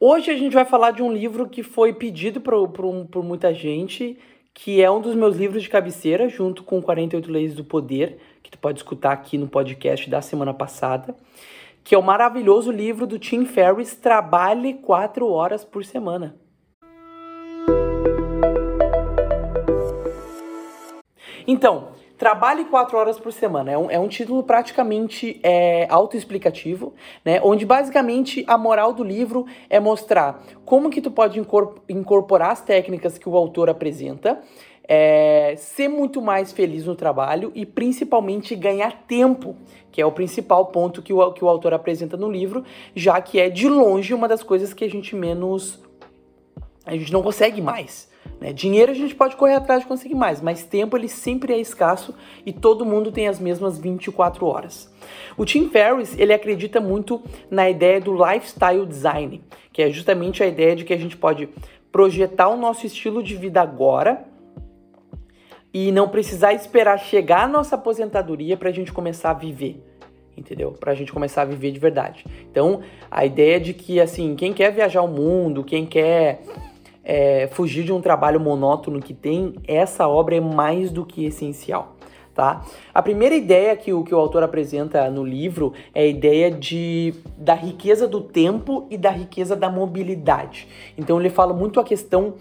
Hoje a gente vai falar de um livro que foi pedido por, por, por muita gente, que é um dos meus livros de cabeceira, junto com 48 Leis do Poder, que tu pode escutar aqui no podcast da semana passada, que é o maravilhoso livro do Tim Ferriss, Trabalhe 4 horas por semana. Então, Trabalhe quatro horas por semana. É um, é um título praticamente é, autoexplicativo, né? Onde basicamente a moral do livro é mostrar como que tu pode incorporar as técnicas que o autor apresenta, é, ser muito mais feliz no trabalho e principalmente ganhar tempo, que é o principal ponto que o, que o autor apresenta no livro, já que é de longe uma das coisas que a gente menos. a gente não consegue mais. Né? Dinheiro a gente pode correr atrás de conseguir mais, mas tempo ele sempre é escasso e todo mundo tem as mesmas 24 horas. O Tim Ferriss ele acredita muito na ideia do lifestyle design, que é justamente a ideia de que a gente pode projetar o nosso estilo de vida agora e não precisar esperar chegar a nossa aposentadoria para a gente começar a viver entendeu? Para a gente começar a viver de verdade. Então, a ideia de que, assim, quem quer viajar o mundo, quem quer é, fugir de um trabalho monótono que tem, essa obra é mais do que essencial. Tá? A primeira ideia que o, que o autor apresenta no livro é a ideia de, da riqueza do tempo e da riqueza da mobilidade. Então ele fala muito a questão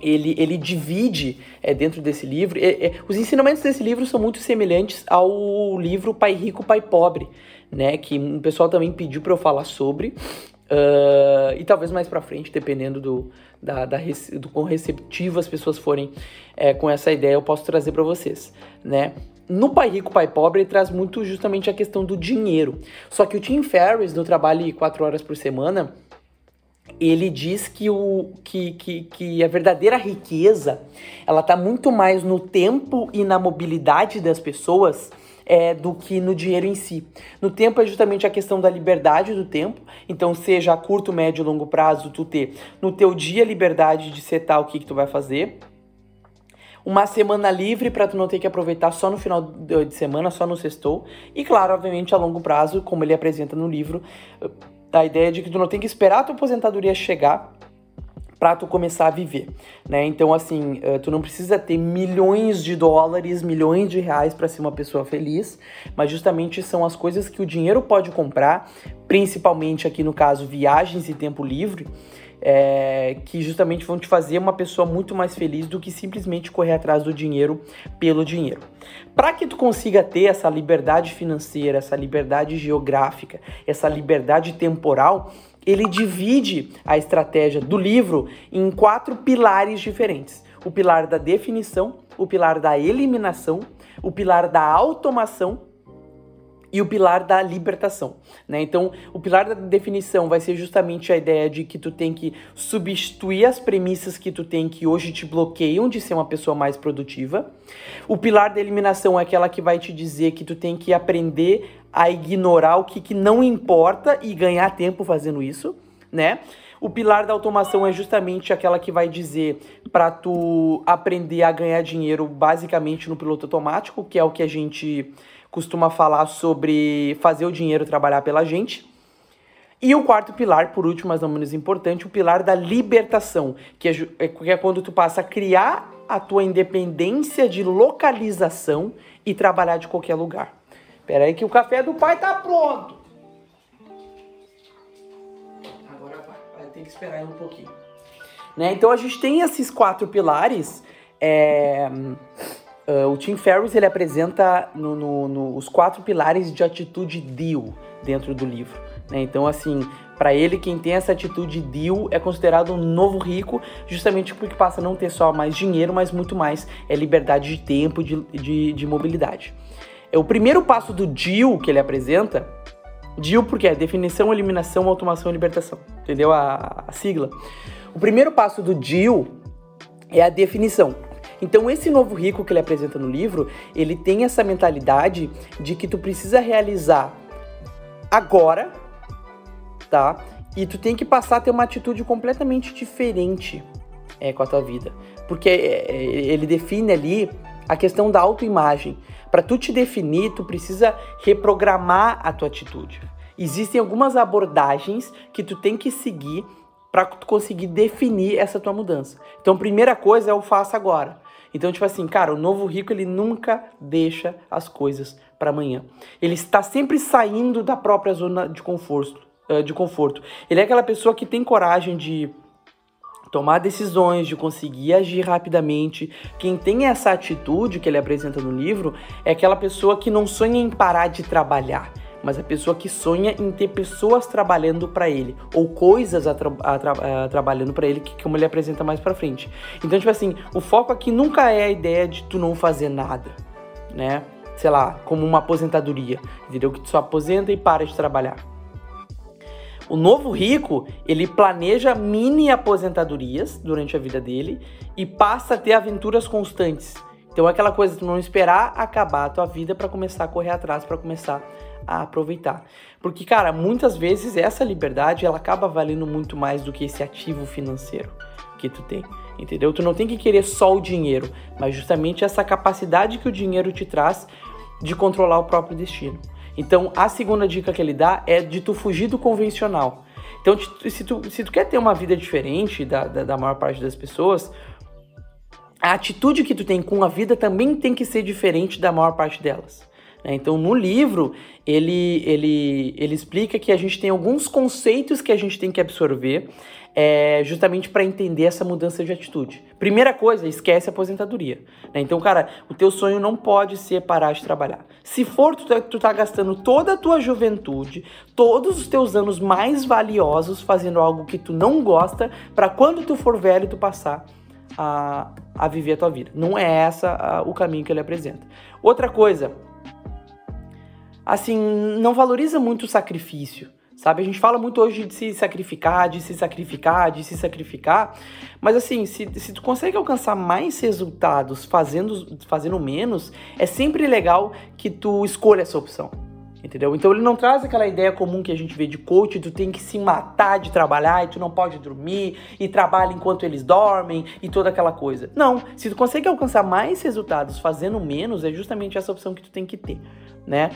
ele, ele divide é, dentro desse livro. É, é, os ensinamentos desse livro são muito semelhantes ao livro Pai Rico, Pai Pobre, né? Que o pessoal também pediu para eu falar sobre. Uh, e talvez mais para frente, dependendo do, da, da, do quão receptivo as pessoas forem é, com essa ideia, eu posso trazer para vocês, né? No Pai Rico, Pai Pobre, ele traz muito justamente a questão do dinheiro. Só que o Tim Ferriss, no trabalho 4 horas por semana, ele diz que, o, que, que, que a verdadeira riqueza, ela tá muito mais no tempo e na mobilidade das pessoas é, do que no dinheiro em si. No tempo é justamente a questão da liberdade do tempo, então seja a curto, médio e longo prazo, tu ter no teu dia liberdade de setar o que, que tu vai fazer, uma semana livre para tu não ter que aproveitar só no final de semana, só no sextou. E claro, obviamente a longo prazo, como ele apresenta no livro, a ideia de que tu não tem que esperar a tua aposentadoria chegar para tu começar a viver, né? Então assim, uh, tu não precisa ter milhões de dólares, milhões de reais para ser uma pessoa feliz, mas justamente são as coisas que o dinheiro pode comprar, principalmente aqui no caso viagens e tempo livre, é, que justamente vão te fazer uma pessoa muito mais feliz do que simplesmente correr atrás do dinheiro pelo dinheiro. Para que tu consiga ter essa liberdade financeira, essa liberdade geográfica, essa liberdade temporal, ele divide a estratégia do livro em quatro pilares diferentes: o pilar da definição, o pilar da eliminação, o pilar da automação e o pilar da libertação, né? Então, o pilar da definição vai ser justamente a ideia de que tu tem que substituir as premissas que tu tem que hoje te bloqueiam de ser uma pessoa mais produtiva. O pilar da eliminação é aquela que vai te dizer que tu tem que aprender a ignorar o que, que não importa e ganhar tempo fazendo isso, né? O pilar da automação é justamente aquela que vai dizer para tu aprender a ganhar dinheiro basicamente no piloto automático, que é o que a gente costuma falar sobre fazer o dinheiro trabalhar pela gente. E o quarto pilar, por último, mas não menos importante, o pilar da libertação, que é, é, que é quando tu passa a criar a tua independência de localização e trabalhar de qualquer lugar. Espera aí que o café do pai tá pronto. Agora vai, vai ter que esperar um pouquinho. Né? Então a gente tem esses quatro pilares. É, Uh, o Tim Ferriss ele apresenta no, no, no, os quatro pilares de atitude deal dentro do livro. Né? Então, assim, para ele, quem tem essa atitude deal é considerado um novo rico, justamente porque passa a não ter só mais dinheiro, mas muito mais é liberdade de tempo, de, de, de mobilidade. É o primeiro passo do deal que ele apresenta. Deal porque é definição, eliminação, automação e libertação. Entendeu a, a sigla? O primeiro passo do deal é a definição. Então esse novo rico que ele apresenta no livro, ele tem essa mentalidade de que tu precisa realizar agora, tá? E tu tem que passar a ter uma atitude completamente diferente é, com a tua vida. Porque é, é ele define ali a questão da autoimagem. Para tu te definir, tu precisa reprogramar a tua atitude. Existem algumas abordagens que tu tem que seguir para tu conseguir definir essa tua mudança. Então, primeira coisa é o faça agora. Então, tipo assim, cara, o novo rico ele nunca deixa as coisas para amanhã. Ele está sempre saindo da própria zona de conforto, de conforto. Ele é aquela pessoa que tem coragem de tomar decisões, de conseguir agir rapidamente. Quem tem essa atitude que ele apresenta no livro é aquela pessoa que não sonha em parar de trabalhar, mas a pessoa que sonha em ter pessoas trabalhando para ele ou coisas a tra a tra a trabalhando para ele, que como ele apresenta mais para frente. Então, tipo assim, o foco aqui nunca é a ideia de tu não fazer nada, né? Sei lá, como uma aposentadoria, entendeu? Que tu só aposenta e para de trabalhar. O novo rico, ele planeja mini aposentadorias durante a vida dele e passa a ter aventuras constantes. Então é aquela coisa de não esperar acabar a tua vida para começar a correr atrás, para começar a aproveitar. Porque, cara, muitas vezes essa liberdade ela acaba valendo muito mais do que esse ativo financeiro que tu tem, entendeu? Tu não tem que querer só o dinheiro, mas justamente essa capacidade que o dinheiro te traz de controlar o próprio destino. Então, a segunda dica que ele dá é de tu fugir do convencional. Então, se tu, se tu quer ter uma vida diferente da, da, da maior parte das pessoas, a atitude que tu tem com a vida também tem que ser diferente da maior parte delas. Né? Então, no livro, ele, ele, ele explica que a gente tem alguns conceitos que a gente tem que absorver é, justamente para entender essa mudança de atitude. Primeira coisa, esquece a aposentadoria. Né? Então, cara, o teu sonho não pode ser parar de trabalhar. Se for, tu tá, tu tá gastando toda a tua juventude, todos os teus anos mais valiosos fazendo algo que tu não gosta, para quando tu for velho, tu passar a, a viver a tua vida. Não é essa a, o caminho que ele apresenta. Outra coisa, assim, não valoriza muito o sacrifício. Sabe, a gente fala muito hoje de se sacrificar, de se sacrificar, de se sacrificar, mas assim, se, se tu consegue alcançar mais resultados fazendo, fazendo menos, é sempre legal que tu escolha essa opção. Entendeu? Então ele não traz aquela ideia comum que a gente vê de coach, tu tem que se matar de trabalhar e tu não pode dormir e trabalha enquanto eles dormem e toda aquela coisa. Não, se tu consegue alcançar mais resultados fazendo menos, é justamente essa opção que tu tem que ter, né?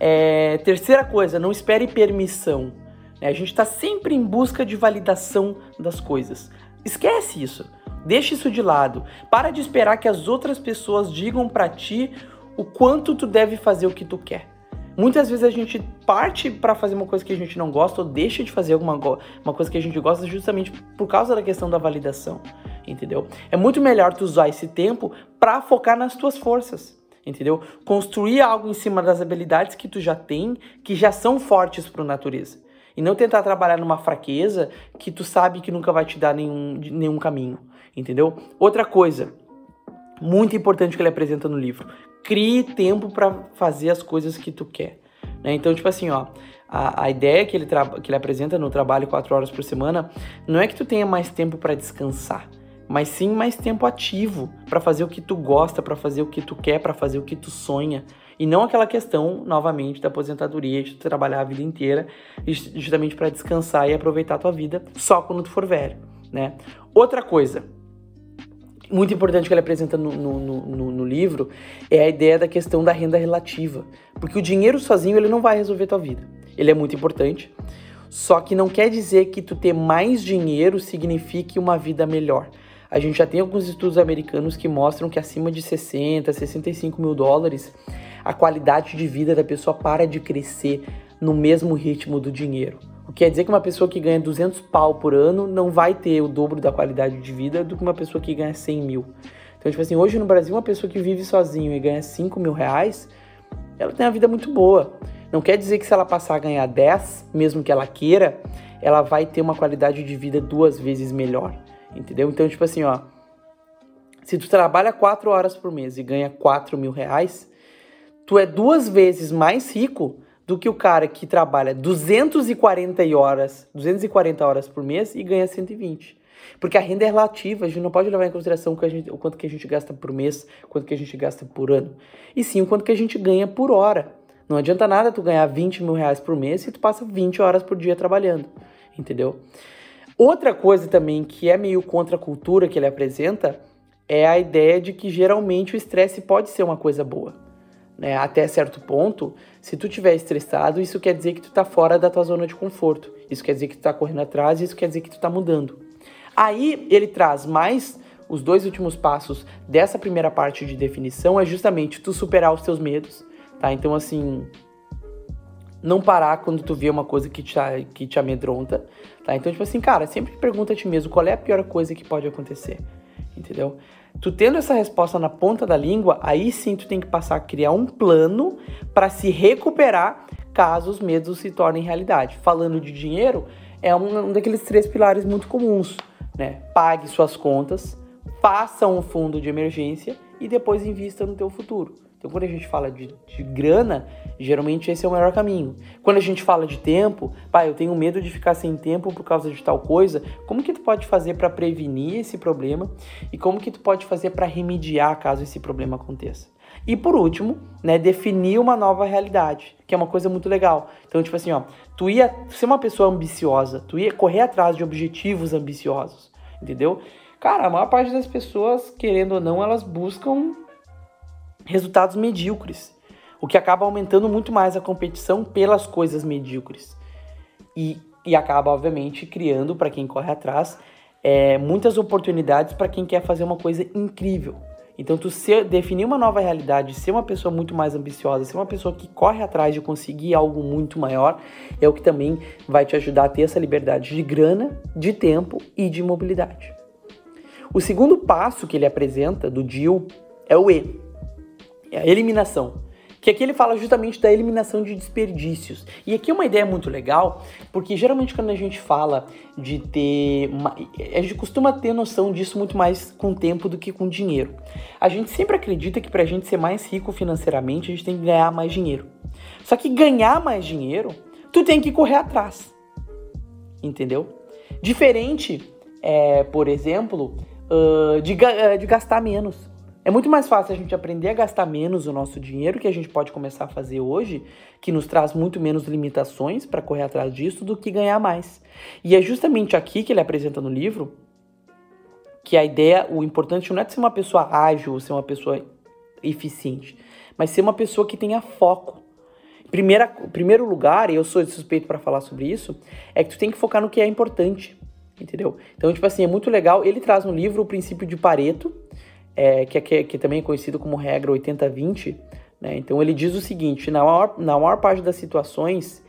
É, terceira coisa, não espere permissão. Né? A gente está sempre em busca de validação das coisas. Esquece isso. Deixa isso de lado. Para de esperar que as outras pessoas digam para ti o quanto tu deve fazer o que tu quer. Muitas vezes a gente parte para fazer uma coisa que a gente não gosta ou deixa de fazer alguma uma coisa que a gente gosta justamente por causa da questão da validação, entendeu? É muito melhor tu usar esse tempo para focar nas tuas forças entendeu? Construir algo em cima das habilidades que tu já tem, que já são fortes para natureza. E não tentar trabalhar numa fraqueza que tu sabe que nunca vai te dar nenhum, nenhum caminho, entendeu? Outra coisa, muito importante que ele apresenta no livro, crie tempo para fazer as coisas que tu quer. Né? Então, tipo assim, ó, a, a ideia que ele, que ele apresenta no trabalho quatro horas por semana não é que tu tenha mais tempo para descansar mas sim mais tempo ativo para fazer o que tu gosta, para fazer o que tu quer, para fazer o que tu sonha. E não aquela questão, novamente, da aposentadoria, de trabalhar a vida inteira, justamente para descansar e aproveitar a tua vida só quando tu for velho, né? Outra coisa, muito importante que ele apresenta no, no, no, no, livro é a ideia da questão da renda relativa. Porque o dinheiro sozinho ele não vai resolver tua vida. Ele é muito importante, só que não quer dizer que tu ter mais dinheiro signifique uma vida melhor a gente já tem alguns estudos americanos que mostram que acima de 60, 65 mil dólares, a qualidade de vida da pessoa para de crescer no mesmo ritmo do dinheiro. O que quer dizer que uma pessoa que ganha 200 pau por ano não vai ter o dobro da qualidade de vida do que uma pessoa que ganha 100 mil. Então, tipo assim, hoje no Brasil, uma pessoa que vive sozinho e ganha 5 mil reais, ela tem uma vida muito boa. Não quer dizer que se ela passar a ganhar 10, mesmo que ela queira, ela vai ter uma qualidade de vida duas vezes melhor. Entendeu? Então, tipo assim, ó. Se tu trabalha quatro horas por mês e ganha 4 mil reais, tu é duas vezes mais rico do que o cara que trabalha 240 horas, 240 horas por mês e ganha 120. Porque a renda é relativa, a gente não pode levar em consideração o, gente, o quanto que a gente gasta por mês, quanto que a gente gasta por ano. E sim o quanto que a gente ganha por hora. Não adianta nada tu ganhar 20 mil reais por mês se tu passa 20 horas por dia trabalhando. Entendeu? Outra coisa também que é meio contra a cultura que ele apresenta é a ideia de que geralmente o estresse pode ser uma coisa boa. Né, até certo ponto, se tu tiver estressado, isso quer dizer que tu tá fora da tua zona de conforto. Isso quer dizer que tu tá correndo atrás, isso quer dizer que tu tá mudando. Aí ele traz mais os dois últimos passos dessa primeira parte de definição é justamente tu superar os teus medos, tá? Então assim, não parar quando tu vê uma coisa que te, que te amedronta, tá? Então, tipo assim, cara, sempre pergunta a ti mesmo qual é a pior coisa que pode acontecer, entendeu? Tu tendo essa resposta na ponta da língua, aí sim tu tem que passar a criar um plano para se recuperar caso os medos se tornem realidade. Falando de dinheiro, é um, um daqueles três pilares muito comuns, né? Pague suas contas, faça um fundo de emergência e depois invista no teu futuro. Então, quando a gente fala de, de, grana, geralmente esse é o melhor caminho. Quando a gente fala de tempo, pai, eu tenho medo de ficar sem tempo por causa de tal coisa. Como que tu pode fazer para prevenir esse problema e como que tu pode fazer para remediar caso esse problema aconteça? E por último, né, definir uma nova realidade, que é uma coisa muito legal. Então, tipo assim, ó, tu ia ser uma pessoa ambiciosa, tu ia correr atrás de objetivos ambiciosos, entendeu? Cara, a maior parte das pessoas, querendo ou não, elas buscam resultados medíocres, o que acaba aumentando muito mais a competição pelas coisas medíocres. E, e acaba, obviamente, criando, para quem corre atrás, é, muitas oportunidades para quem quer fazer uma coisa incrível. Então, tu ser, definir uma nova realidade, ser uma pessoa muito mais ambiciosa, ser uma pessoa que corre atrás de conseguir algo muito maior, é o que também vai te ajudar a ter essa liberdade de grana, de tempo e de mobilidade. O segundo passo que ele apresenta do deal é o E, é a eliminação. Que aqui ele fala justamente da eliminação de desperdícios. E aqui é uma ideia muito legal, porque geralmente quando a gente fala de ter. Uma, a gente costuma ter noção disso muito mais com tempo do que com dinheiro. A gente sempre acredita que para a gente ser mais rico financeiramente, a gente tem que ganhar mais dinheiro. Só que ganhar mais dinheiro, tu tem que correr atrás. Entendeu? Diferente, é, por exemplo, uh, de, de gastar menos. É muito mais fácil a gente aprender a gastar menos o nosso dinheiro, que a gente pode começar a fazer hoje, que nos traz muito menos limitações para correr atrás disso, do que ganhar mais. E é justamente aqui que ele apresenta no livro que a ideia, o importante não é ser uma pessoa ágil, ser uma pessoa eficiente, mas ser uma pessoa que tenha foco. Primeira, primeiro lugar, e eu sou suspeito para falar sobre isso, é que tu tem que focar no que é importante, entendeu? Então, tipo assim, é muito legal. Ele traz no livro o princípio de Pareto, é, que, que, que também é conhecido como regra 80-20. Né? Então ele diz o seguinte: na maior, na maior parte das situações,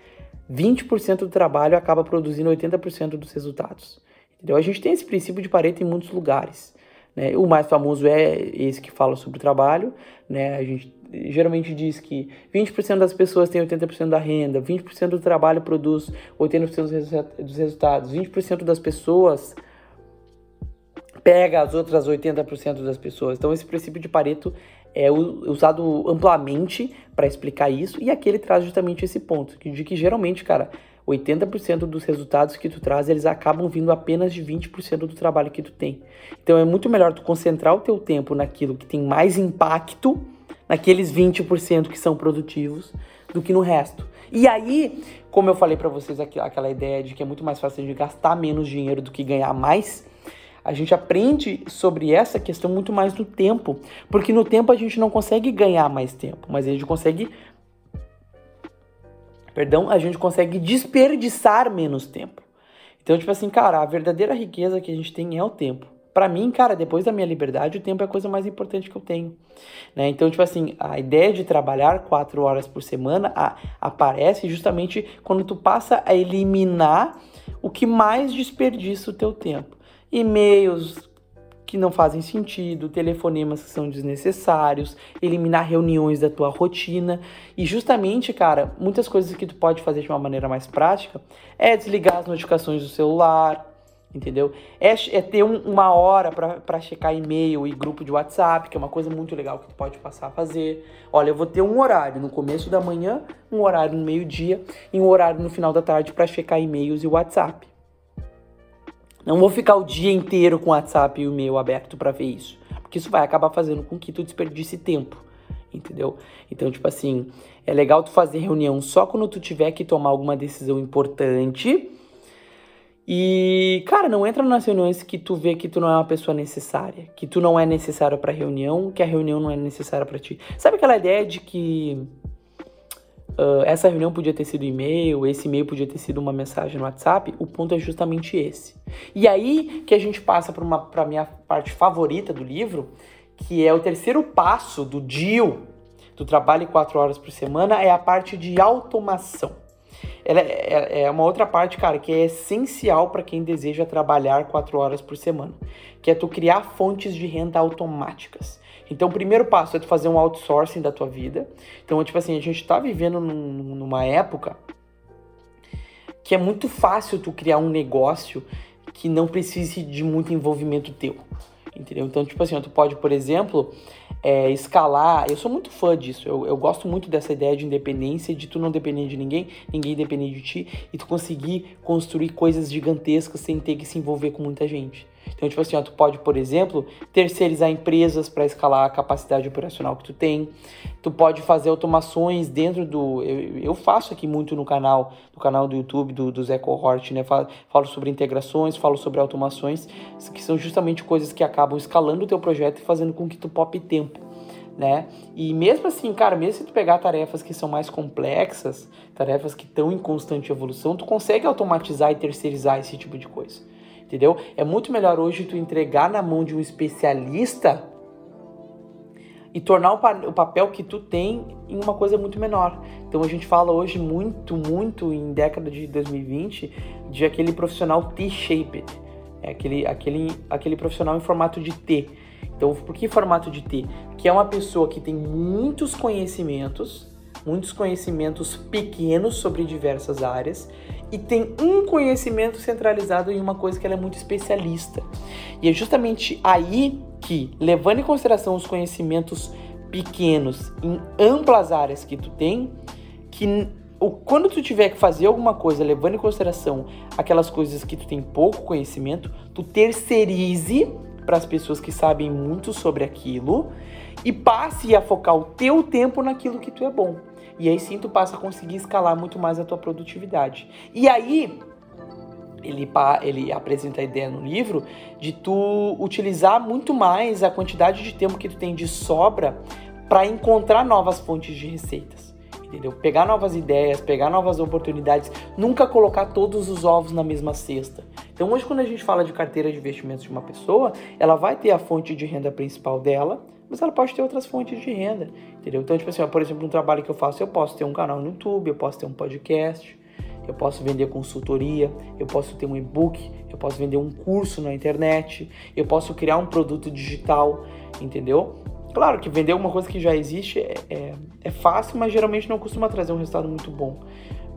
20% do trabalho acaba produzindo 80% dos resultados. Entendeu? A gente tem esse princípio de Pareto em muitos lugares. Né? O mais famoso é esse que fala sobre o trabalho. Né? A gente geralmente diz que 20% das pessoas têm 80% da renda, 20% do trabalho produz 80% dos resultados, 20% das pessoas pega as outras 80% das pessoas. Então, esse princípio de Pareto é usado amplamente para explicar isso, e aqui ele traz justamente esse ponto, de que geralmente, cara, 80% dos resultados que tu traz, eles acabam vindo apenas de 20% do trabalho que tu tem. Então é muito melhor tu concentrar o teu tempo naquilo que tem mais impacto, naqueles 20% que são produtivos, do que no resto. E aí, como eu falei para vocês aqui, aquela ideia de que é muito mais fácil de gastar menos dinheiro do que ganhar mais, a gente aprende sobre essa questão muito mais no tempo, porque no tempo a gente não consegue ganhar mais tempo, mas a gente consegue perdão, a gente consegue desperdiçar menos tempo. Então, tipo assim, cara, a verdadeira riqueza que a gente tem é o tempo. Para mim, cara, depois da minha liberdade, o tempo é a coisa mais importante que eu tenho. Né? Então, tipo assim, a ideia de trabalhar quatro horas por semana a, aparece justamente quando tu passa a eliminar o que mais desperdiça o teu tempo e-mails que não fazem sentido, telefonemas que são desnecessários, eliminar reuniões da tua rotina. E justamente, cara, muitas coisas que tu pode fazer de uma maneira mais prática é desligar as notificações do celular, entendeu? É, é ter um, uma hora para checar e-mail e grupo de WhatsApp, que é uma coisa muito legal que tu pode passar a fazer. Olha, eu vou ter um horário no começo da manhã, um horário no meio-dia e um horário no final da tarde para checar e-mails e WhatsApp. Não vou ficar o dia inteiro com o WhatsApp e o e-mail aberto para ver isso. Porque isso vai acabar fazendo com que tu desperdice tempo. Entendeu? Então, tipo assim, é legal tu fazer reunião só quando tu tiver que tomar alguma decisão importante. E, cara, não entra nas reuniões que tu vê que tu não é uma pessoa necessária, que tu não é necessário pra reunião, que a reunião não é necessária para ti. Sabe aquela ideia de que uh, essa reunião podia ter sido e-mail, esse e-mail podia ter sido uma mensagem no WhatsApp? O ponto é justamente esse. E aí que a gente passa para pra minha parte favorita do livro, que é o terceiro passo do deal do trabalho quatro horas por semana, é a parte de automação ela é, é, é uma outra parte, cara, que é essencial para quem deseja trabalhar quatro horas por semana, que é tu criar fontes de renda automáticas. Então, o primeiro passo é tu fazer um outsourcing da tua vida. Então, tipo assim, a gente está vivendo num, numa época que é muito fácil tu criar um negócio que não precise de muito envolvimento teu. Entendeu? Então, tipo assim, tu pode, por exemplo, é, escalar. Eu sou muito fã disso. Eu, eu gosto muito dessa ideia de independência, de tu não depender de ninguém, ninguém depender de ti, e tu conseguir construir coisas gigantescas sem ter que se envolver com muita gente. Então, tipo assim, ó, tu pode, por exemplo, terceirizar empresas para escalar a capacidade operacional que tu tem. Tu pode fazer automações dentro do. Eu, eu faço aqui muito no canal, no canal do YouTube do, do Zé Cohort, né? Falo, falo sobre integrações, falo sobre automações, que são justamente coisas que acabam escalando o teu projeto e fazendo com que tu pope tempo. Né? E mesmo assim, cara, mesmo se tu pegar tarefas que são mais complexas, tarefas que estão em constante evolução, tu consegue automatizar e terceirizar esse tipo de coisa entendeu? É muito melhor hoje tu entregar na mão de um especialista e tornar o, pa o, papel que tu tem em uma coisa muito menor. Então a gente fala hoje muito, muito em década de 2020 de aquele profissional T-shaped, é aquele, aquele, aquele profissional em formato de T. Então, por que formato de T? Que é uma pessoa que tem muitos conhecimentos, muitos conhecimentos pequenos sobre diversas áreas e tem um conhecimento centralizado em uma coisa que ela é muito especialista. E é justamente aí que, levando em consideração os conhecimentos pequenos em amplas áreas que tu tem, que quando tu tiver que fazer alguma coisa levando em consideração aquelas coisas que tu tem pouco conhecimento, tu terceirize para as pessoas que sabem muito sobre aquilo e passe a focar o teu tempo naquilo que tu é bom. E aí sim tu passa a conseguir escalar muito mais a tua produtividade. E aí ele, ele apresenta a ideia no livro de tu utilizar muito mais a quantidade de tempo que tu tem de sobra para encontrar novas fontes de receitas. Entendeu? Pegar novas ideias, pegar novas oportunidades, nunca colocar todos os ovos na mesma cesta. Então, hoje, quando a gente fala de carteira de investimentos de uma pessoa, ela vai ter a fonte de renda principal dela, mas ela pode ter outras fontes de renda, entendeu? Então, tipo assim, ó, por exemplo, um trabalho que eu faço, eu posso ter um canal no YouTube, eu posso ter um podcast, eu posso vender consultoria, eu posso ter um e-book, eu posso vender um curso na internet, eu posso criar um produto digital, entendeu? Claro que vender uma coisa que já existe é, é, é fácil, mas geralmente não costuma trazer um resultado muito bom.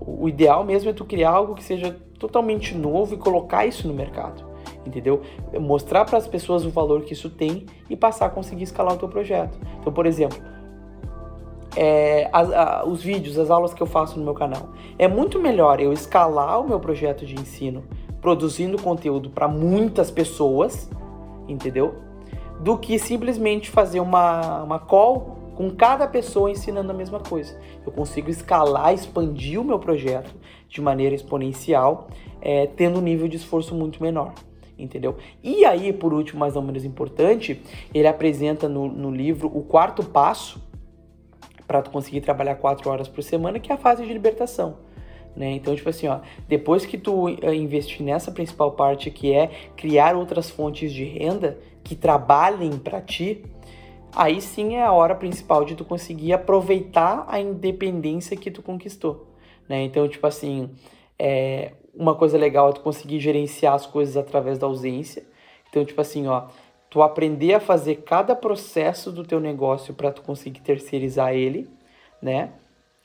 O, o ideal mesmo é tu criar algo que seja totalmente novo e colocar isso no mercado entendeu? Mostrar para as pessoas o valor que isso tem e passar a conseguir escalar o teu projeto. Então, por exemplo, é, as, a, os vídeos, as aulas que eu faço no meu canal. É muito melhor eu escalar o meu projeto de ensino produzindo conteúdo para muitas pessoas, entendeu? Do que simplesmente fazer uma, uma call com cada pessoa ensinando a mesma coisa. Eu consigo escalar, expandir o meu projeto de maneira exponencial, é, tendo um nível de esforço muito menor entendeu? E aí, por último, mas não menos importante, ele apresenta no, no livro o quarto passo para tu conseguir trabalhar quatro horas por semana, que é a fase de libertação. Né? Então, tipo assim, ó, depois que tu uh, investir nessa principal parte que é criar outras fontes de renda que trabalhem para ti, aí sim é a hora principal de tu conseguir aproveitar a independência que tu conquistou. Né? Então, tipo assim, é, uma coisa legal é tu conseguir gerenciar as coisas através da ausência. Então, tipo assim, ó, tu aprender a fazer cada processo do teu negócio para tu conseguir terceirizar ele, né?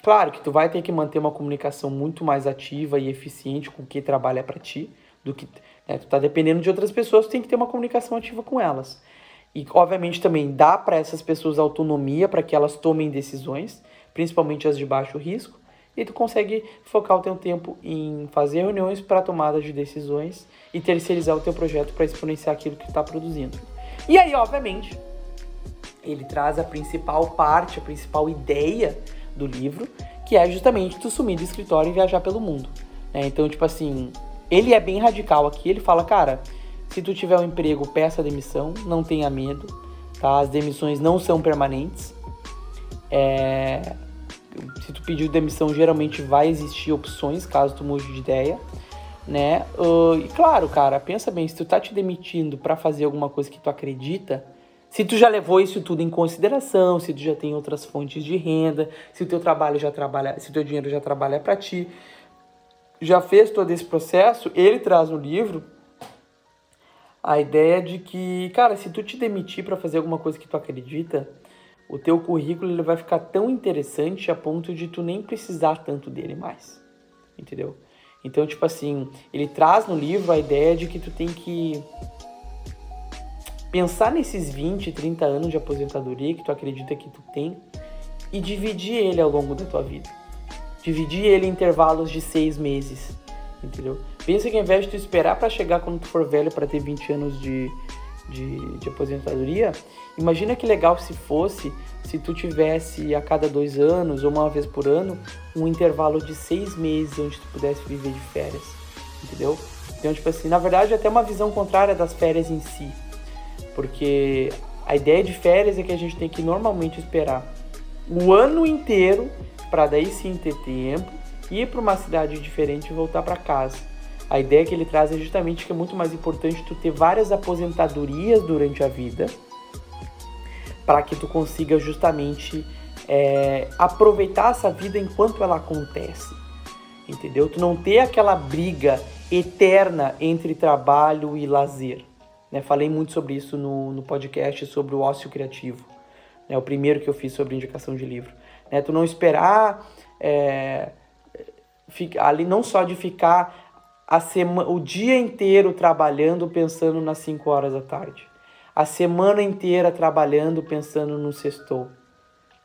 Claro que tu vai ter que manter uma comunicação muito mais ativa e eficiente com quem trabalha para ti, do que né? tu tá dependendo de outras pessoas, tu tem que ter uma comunicação ativa com elas. E obviamente também dá para essas pessoas autonomia para que elas tomem decisões, principalmente as de baixo risco, e tu consegue focar o teu tempo em fazer reuniões para tomada de decisões e terceirizar o teu projeto para exponenciar aquilo que tu está produzindo. E aí, obviamente, ele traz a principal parte, a principal ideia do livro, que é justamente tu sumir do escritório e viajar pelo mundo. Né? Então, tipo assim, ele é bem radical aqui, ele fala, cara, se tu tiver um emprego, peça demissão, não tenha medo, tá? As demissões não são permanentes. É... Se tu pediu demissão, geralmente vai existir opções, caso tu mude de ideia, né? Uh, e claro, cara, pensa bem, se tu tá te demitindo para fazer alguma coisa que tu acredita, se tu já levou isso tudo em consideração, se tu já tem outras fontes de renda, se o teu trabalho já trabalha, se o teu dinheiro já trabalha para ti, já fez todo esse processo, ele traz no livro a ideia de que, cara, se tu te demitir para fazer alguma coisa que tu acredita, o teu currículo ele vai ficar tão interessante a ponto de tu nem precisar tanto dele mais. Entendeu? Então, tipo assim, ele traz no livro a ideia de que tu tem que pensar nesses 20, 30 anos de aposentadoria que tu acredita que tu tem e dividir ele ao longo da tua vida. Dividir ele em intervalos de seis meses, entendeu? Pensa que ao invés de tu esperar para chegar quando tu for velho para ter 20 anos de, de, de, aposentadoria, imagina que legal se fosse se tu tivesse a cada dois anos ou uma vez por ano um intervalo de seis meses onde tu pudesse viver de férias, entendeu? Então, tipo assim, na verdade, até uma visão contrária das férias em si, porque a ideia de férias é que a gente tem que normalmente esperar o ano inteiro para daí sim ter tempo, ir para uma cidade diferente e voltar para casa. A ideia que ele traz é justamente que é muito mais importante tu ter várias aposentadorias durante a vida para que tu consiga justamente é, aproveitar essa vida enquanto ela acontece, entendeu? Tu não ter aquela briga eterna entre trabalho e lazer. Né? Falei muito sobre isso no, no podcast sobre o ócio criativo, né? o primeiro que eu fiz sobre indicação de livro. Né? Tu não esperar é, ali não só de ficar a sema, o dia inteiro trabalhando pensando nas 5 horas da tarde, a semana inteira trabalhando pensando no sextou,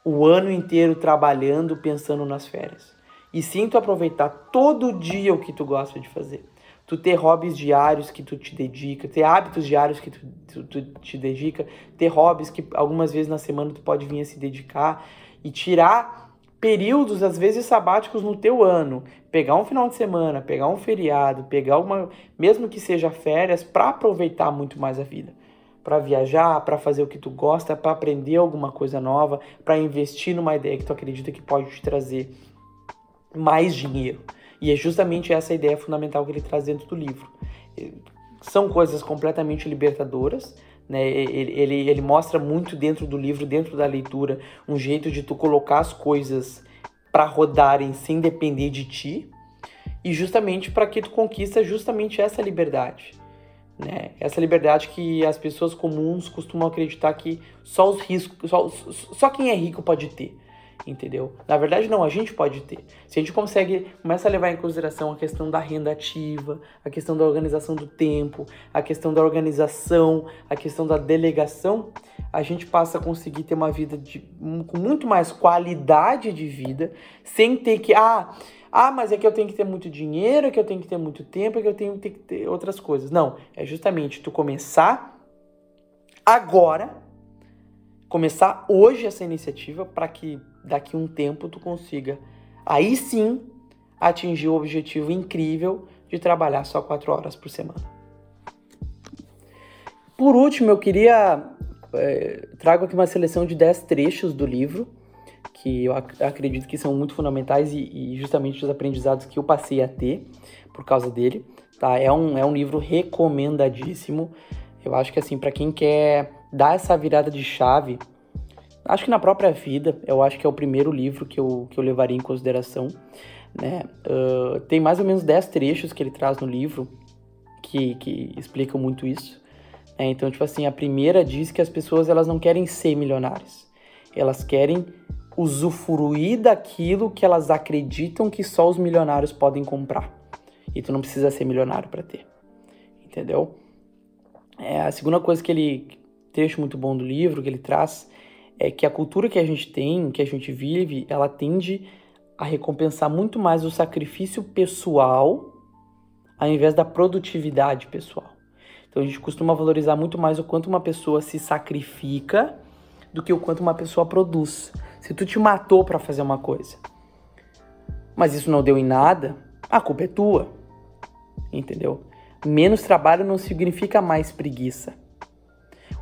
o ano inteiro trabalhando pensando nas férias. E sim tu aproveitar todo dia o que tu gosta de fazer. Tu ter hobbies diários que tu te dedica, ter hábitos diários que tu, tu, tu, te dedica, ter hobbies que algumas vezes na semana tu pode vir a se dedicar e tirar períodos, às vezes sabáticos no teu ano, pegar um final de semana, pegar um feriado, pegar uma, mesmo que seja férias, para aproveitar muito mais a vida, para viajar, para fazer o que tu gosta, para aprender alguma coisa nova, para investir numa ideia que tu acredita que pode te trazer mais dinheiro. E é justamente essa ideia fundamental que ele traz dentro do livro. São coisas completamente libertadoras, né? Ele, ele, ele mostra muito dentro do livro, dentro da leitura, um jeito de tu colocar as coisas para rodarem sem depender de ti, e justamente para que tu conquista justamente essa liberdade. Né? Essa liberdade que as pessoas comuns costumam acreditar que só os riscos, só, só quem é rico pode ter entendeu? Na verdade, não, a gente pode ter. Se a gente consegue, começa a levar em consideração a questão da renda ativa, a questão da organização do tempo, a questão da organização, a questão da delegação, a gente passa a conseguir ter uma vida de, com muito mais qualidade de vida, sem ter que, ah, ah, mas é que eu tenho que ter muito dinheiro, é que eu tenho que ter muito tempo, é que eu tenho que ter outras coisas. Não, é justamente tu começar agora, começar hoje essa iniciativa para que daqui um tempo tu consiga aí sim atingir o objetivo incrível de trabalhar só quatro horas por semana. Por último, eu queria é, trago aqui uma seleção de 10 trechos do livro que eu ac acredito que são muito fundamentais e, e, justamente os aprendizados que eu passei a ter por causa dele. Tá? É, um, é um livro recomendadíssimo. Eu acho que assim, para quem quer dar essa virada de chave Acho que na própria vida, eu acho que é o primeiro livro que eu, que eu levaria em consideração. Né? Uh, tem mais ou menos 10 trechos que ele traz no livro que, que explicam muito isso. Né? Então, tipo assim, a primeira diz que as pessoas elas não querem ser milionárias. Elas querem usufruir daquilo que elas acreditam que só os milionários podem comprar. E tu não precisa ser milionário para ter. Entendeu? É, a segunda coisa que ele trecho muito bom do livro que ele traz é que a cultura que a gente tem, que a gente vive, ela tende a recompensar muito mais o sacrifício pessoal ao invés da produtividade pessoal. Então a gente costuma valorizar muito mais o quanto uma pessoa se sacrifica do que o quanto uma pessoa produz. Se tu te matou para fazer uma coisa, mas isso não deu em nada, a culpa é tua. entendeu? Menos trabalho não significa mais preguiça.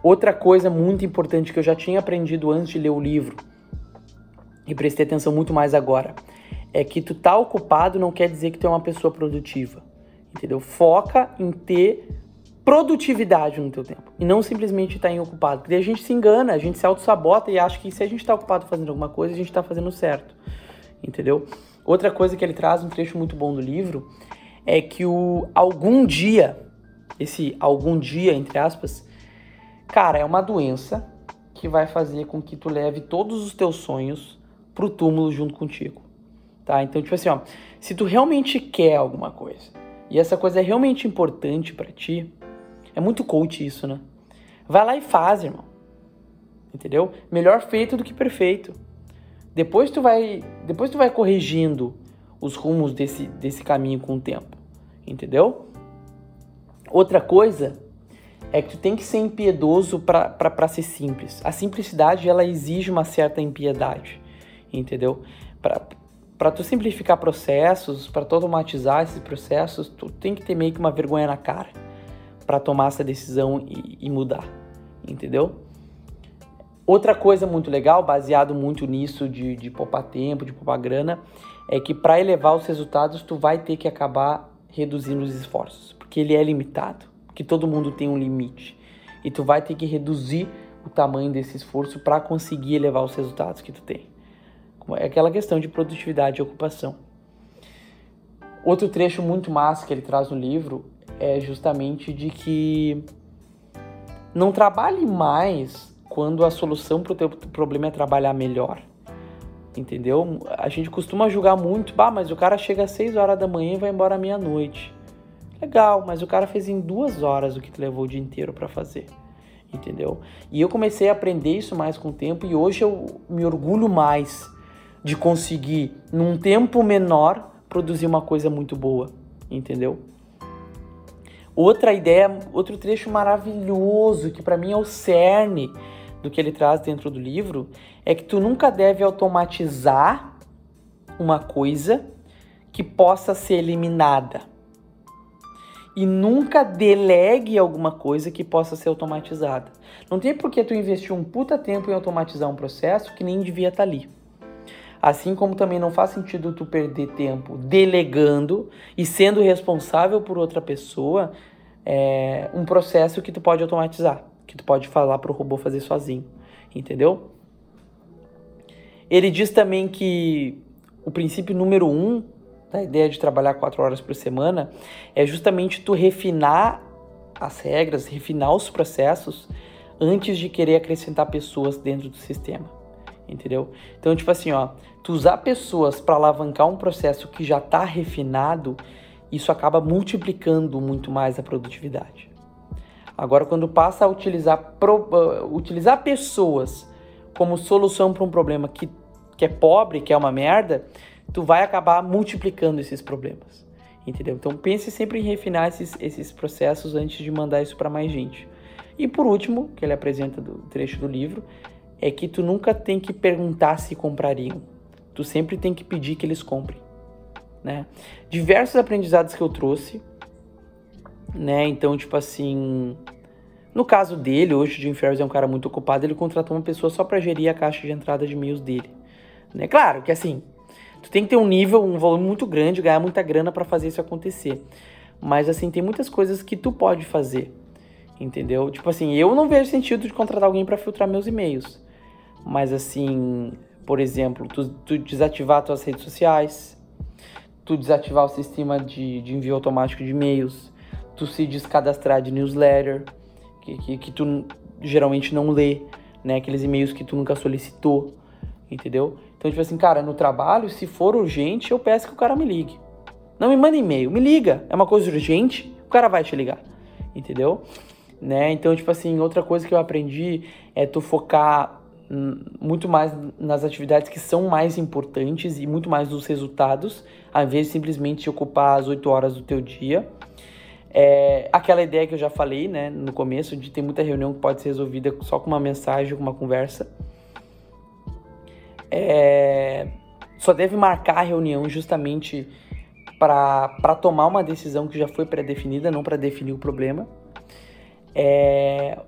Outra coisa muito importante que eu já tinha aprendido antes de ler o livro e prestei atenção muito mais agora é que tu tá ocupado não quer dizer que tu é uma pessoa produtiva, entendeu? Foca em ter produtividade no teu tempo e não simplesmente estar tá ocupado, porque a gente se engana, a gente se auto-sabota e acha que se a gente está ocupado fazendo alguma coisa, a gente está fazendo certo, entendeu? Outra coisa que ele traz, um trecho muito bom do livro, é que o algum dia, esse algum dia, entre aspas, cara, é uma doença que vai fazer com que tu leve todos os teus sonhos pro túmulo junto contigo, tá? Então, tipo assim, ó, se tu realmente quer alguma coisa e essa coisa é realmente importante para ti, é muito coach isso, né? Vai lá e faz, irmão. Entendeu? Melhor feito do que perfeito. Depois tu vai, depois tu vai corrigindo os rumos desse, desse caminho com o tempo. Entendeu? Outra coisa é que tu tem que ser impiedoso para ser simples. A simplicidade ela exige uma certa impiedade, entendeu? Para tu simplificar processos, para tu automatizar esses processos, tu tem que ter meio que uma vergonha na cara para tomar essa decisão e, e mudar, entendeu? Outra coisa muito legal, baseado muito nisso de, de poupar tempo, de poupar grana, é que para elevar os resultados tu vai ter que acabar reduzindo os esforços, porque ele é limitado, porque todo mundo tem um limite. E tu vai ter que reduzir o tamanho desse esforço para conseguir elevar os resultados que tu tem. É aquela questão de produtividade e ocupação. Outro trecho muito massa que ele traz no livro é justamente de que não trabalhe mais quando a solução para o teu problema é trabalhar melhor. Entendeu? A gente costuma julgar muito, bah, mas o cara chega às 6 horas da manhã e vai embora meia-noite. Legal, mas o cara fez em duas horas o que tu levou o dia inteiro para fazer. Entendeu? E eu comecei a aprender isso mais com o tempo e hoje eu me orgulho mais de conseguir, num tempo menor, produzir uma coisa muito boa. Entendeu? Outra ideia, outro trecho maravilhoso que para mim é o cerne do que ele traz dentro do livro é que tu nunca deve automatizar uma coisa que possa ser eliminada. E nunca delegue alguma coisa que possa ser automatizada. Não tem por que tu investir um puta tempo em automatizar um processo que nem devia estar tá ali. Assim como também não faz sentido tu perder tempo delegando e sendo responsável por outra pessoa é, um processo que tu pode automatizar, que tu pode falar para o robô fazer sozinho, entendeu? Ele diz também que o princípio número um da ideia de trabalhar quatro horas por semana é justamente tu refinar as regras, refinar os processos antes de querer acrescentar pessoas dentro do sistema entendeu? Então, tipo assim, ó, tu usar pessoas para alavancar um processo que já está refinado, isso acaba multiplicando muito mais a produtividade. Agora, quando passa a utilizar, pro, uh, utilizar pessoas como solução para um problema que, que é pobre, que é uma merda, tu vai acabar multiplicando esses problemas. Entendeu? Então pense sempre em refinar esses, esses processos antes de mandar isso para mais gente. E por último, que ele apresenta do trecho do livro, é que tu nunca tem que perguntar se comprariam. Tu sempre tem que pedir que eles comprem, né? Diversos aprendizados que eu trouxe, né? Então, tipo assim, no caso dele, hoje o Jim Ferriss é um cara muito ocupado, ele contratou uma pessoa só para gerir a caixa de entrada de e-mails dele, né? Claro que assim, tu tem que ter um nível, um volume muito grande, ganhar muita grana para fazer isso acontecer. Mas assim, tem muitas coisas que tu pode fazer, entendeu? Tipo assim, eu não vejo sentido de contratar alguém para filtrar meus e-mails mas assim, por exemplo, tu, tu desativar tuas redes sociais, tu desativar o sistema de, de envio automático de e-mails, tu se descadastrar de newsletter, que, que, que tu geralmente não lê, né? Aqueles e-mails que tu nunca solicitou, entendeu? Então, tipo assim, cara, no trabalho, se for urgente, eu peço que o cara me ligue. Não me manda e-mail, me liga. É uma coisa urgente, o cara vai te ligar, entendeu? Né? Então, tipo assim, outra coisa que eu aprendi é tu focar muito mais nas atividades que são mais importantes e muito mais nos resultados, ao invés de simplesmente ocupar as 8 horas do teu dia. É, aquela ideia que eu já falei né, no começo, de ter muita reunião que pode ser resolvida só com uma mensagem, com uma conversa. É, só deve marcar a reunião justamente para tomar uma decisão que já foi pré-definida, não para definir o problema. É...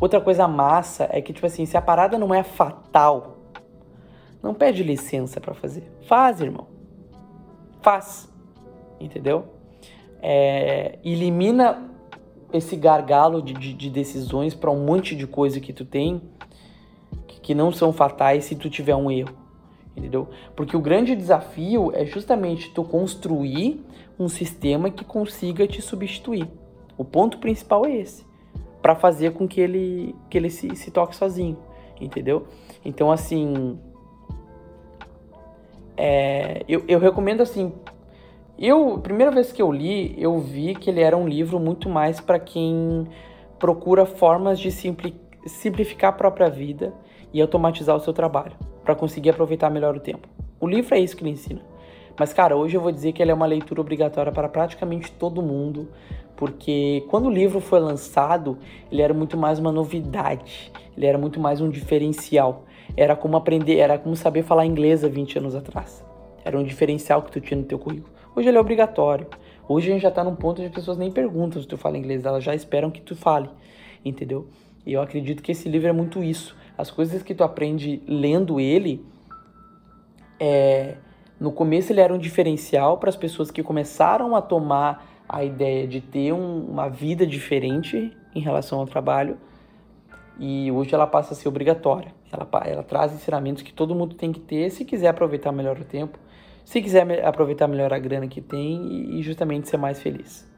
Outra coisa massa é que, tipo assim, se a parada não é fatal, não pede licença para fazer. Faz, irmão. Faz. Entendeu? É... Elimina esse gargalo de, de, de decisões para um monte de coisa que tu tem que, não são fatais se tu tiver um erro entendeu? Porque o grande desafio é justamente tu construir um sistema que consiga te substituir. O ponto principal é esse, para fazer com que ele que ele se, se toque sozinho, entendeu? Então assim, é, eu, eu recomendo assim, eu primeira vez que eu li, eu vi que ele era um livro muito mais para quem procura formas de simpli, simplificar a própria vida e automatizar o seu trabalho para conseguir aproveitar melhor o tempo. O livro é isso que ele ensina. Mas, cara, hoje eu vou dizer que ele é uma leitura obrigatória para praticamente todo mundo, porque quando o livro foi lançado, ele era muito mais uma novidade, ele era muito mais um diferencial. Era como aprender, era como saber falar inglês há 20 anos atrás. Era um diferencial que tu tinha no teu currículo. Hoje ele é obrigatório. Hoje a gente já está num ponto onde as pessoas nem perguntam se tu fala inglês, elas já esperam que tu fale, entendeu? E eu acredito que esse livro é muito isso as coisas que tu aprende lendo ele, é, no começo ele era um diferencial para as pessoas que começaram a tomar a ideia de ter um, uma vida diferente em relação ao trabalho e hoje ela passa a ser obrigatória. Ela, ela traz ensinamentos que todo mundo tem que ter se quiser aproveitar melhor o tempo, se quiser aproveitar melhor a grana que tem e, e justamente ser mais feliz.